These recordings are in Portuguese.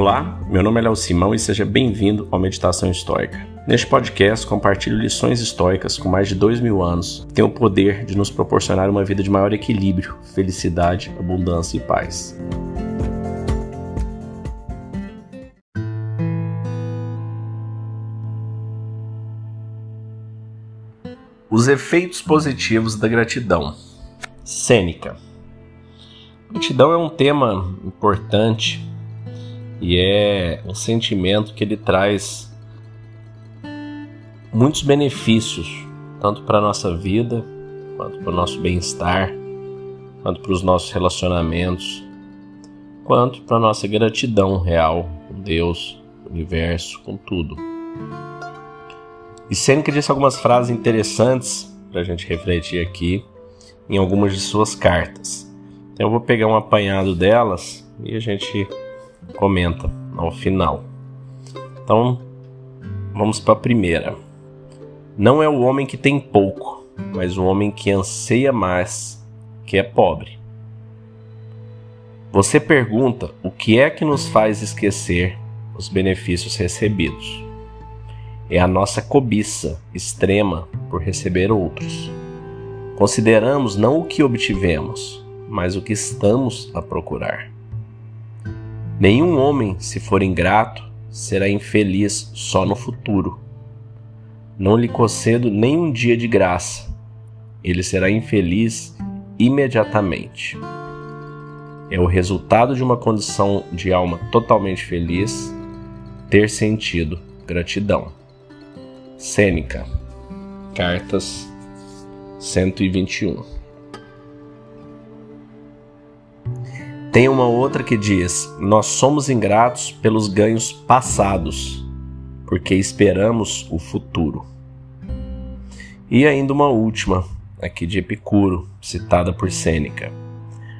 Olá, meu nome é Léo Simão e seja bem-vindo ao Meditação Histórica. Neste podcast, compartilho lições históricas com mais de dois mil anos que têm o poder de nos proporcionar uma vida de maior equilíbrio, felicidade, abundância e paz. Os efeitos positivos da gratidão. Sêneca. Gratidão é um tema importante e é um sentimento que ele traz muitos benefícios, tanto para a nossa vida, quanto para o nosso bem-estar, quanto para os nossos relacionamentos, quanto para a nossa gratidão real com Deus, com o universo, com tudo. E Sêneca disse algumas frases interessantes para a gente refletir aqui em algumas de suas cartas. Então eu vou pegar um apanhado delas e a gente comenta ao final. Então, vamos para a primeira. Não é o homem que tem pouco, mas o homem que anseia mais, que é pobre. Você pergunta o que é que nos faz esquecer os benefícios recebidos. É a nossa cobiça extrema por receber outros. Consideramos não o que obtivemos, mas o que estamos a procurar. Nenhum homem, se for ingrato, será infeliz só no futuro. Não lhe concedo nem um dia de graça. Ele será infeliz imediatamente. É o resultado de uma condição de alma totalmente feliz ter sentido gratidão. Sêneca, Cartas 121 Tem uma outra que diz: Nós somos ingratos pelos ganhos passados, porque esperamos o futuro. E ainda uma última, aqui de Epicuro, citada por Sêneca.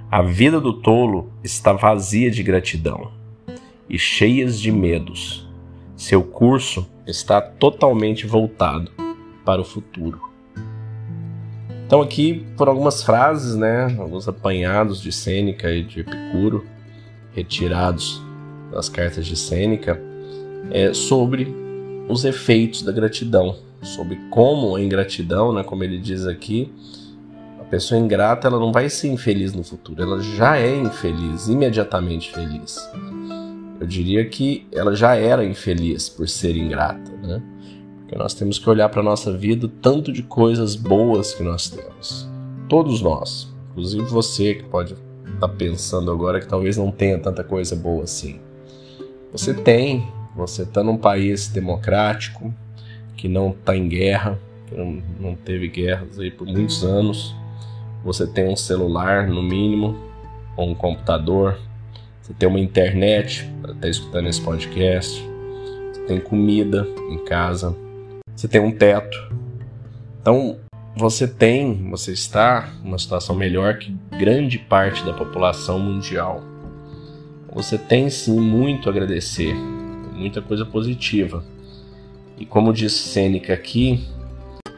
A vida do tolo está vazia de gratidão e cheias de medos. Seu curso está totalmente voltado para o futuro. Então aqui por algumas frases, né, alguns apanhados de Sêneca e de Epicuro, retirados das cartas de Sêneca, é, sobre os efeitos da gratidão, sobre como a ingratidão, né, como ele diz aqui, a pessoa ingrata ela não vai ser infeliz no futuro, ela já é infeliz, imediatamente feliz. Eu diria que ela já era infeliz por ser ingrata, né? Porque nós temos que olhar para a nossa vida o tanto de coisas boas que nós temos. Todos nós, inclusive você que pode estar tá pensando agora que talvez não tenha tanta coisa boa assim. Você tem, você está num país democrático, que não está em guerra, que não, não teve guerras aí por muitos anos. Você tem um celular, no mínimo, ou um computador. Você tem uma internet para estar tá escutando esse podcast. Você tem comida em casa você tem um teto. Então, você tem, você está numa situação melhor que grande parte da população mundial. Você tem sim muito a agradecer, muita coisa positiva. E como diz Sêneca aqui,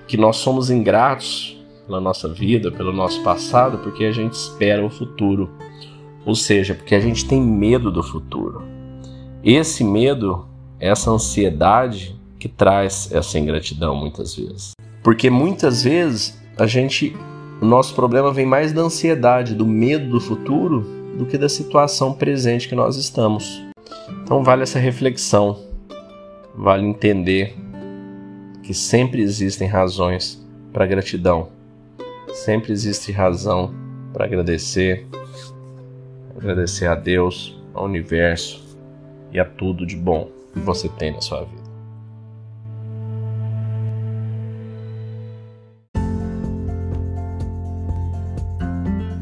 que nós somos ingratos pela nossa vida, pelo nosso passado, porque a gente espera o futuro. Ou seja, porque a gente tem medo do futuro. Esse medo, essa ansiedade, que traz essa ingratidão muitas vezes. Porque muitas vezes a gente o nosso problema vem mais da ansiedade, do medo do futuro, do que da situação presente que nós estamos. Então vale essa reflexão, vale entender que sempre existem razões para gratidão, sempre existe razão para agradecer, agradecer a Deus, ao universo e a tudo de bom que você tem na sua vida.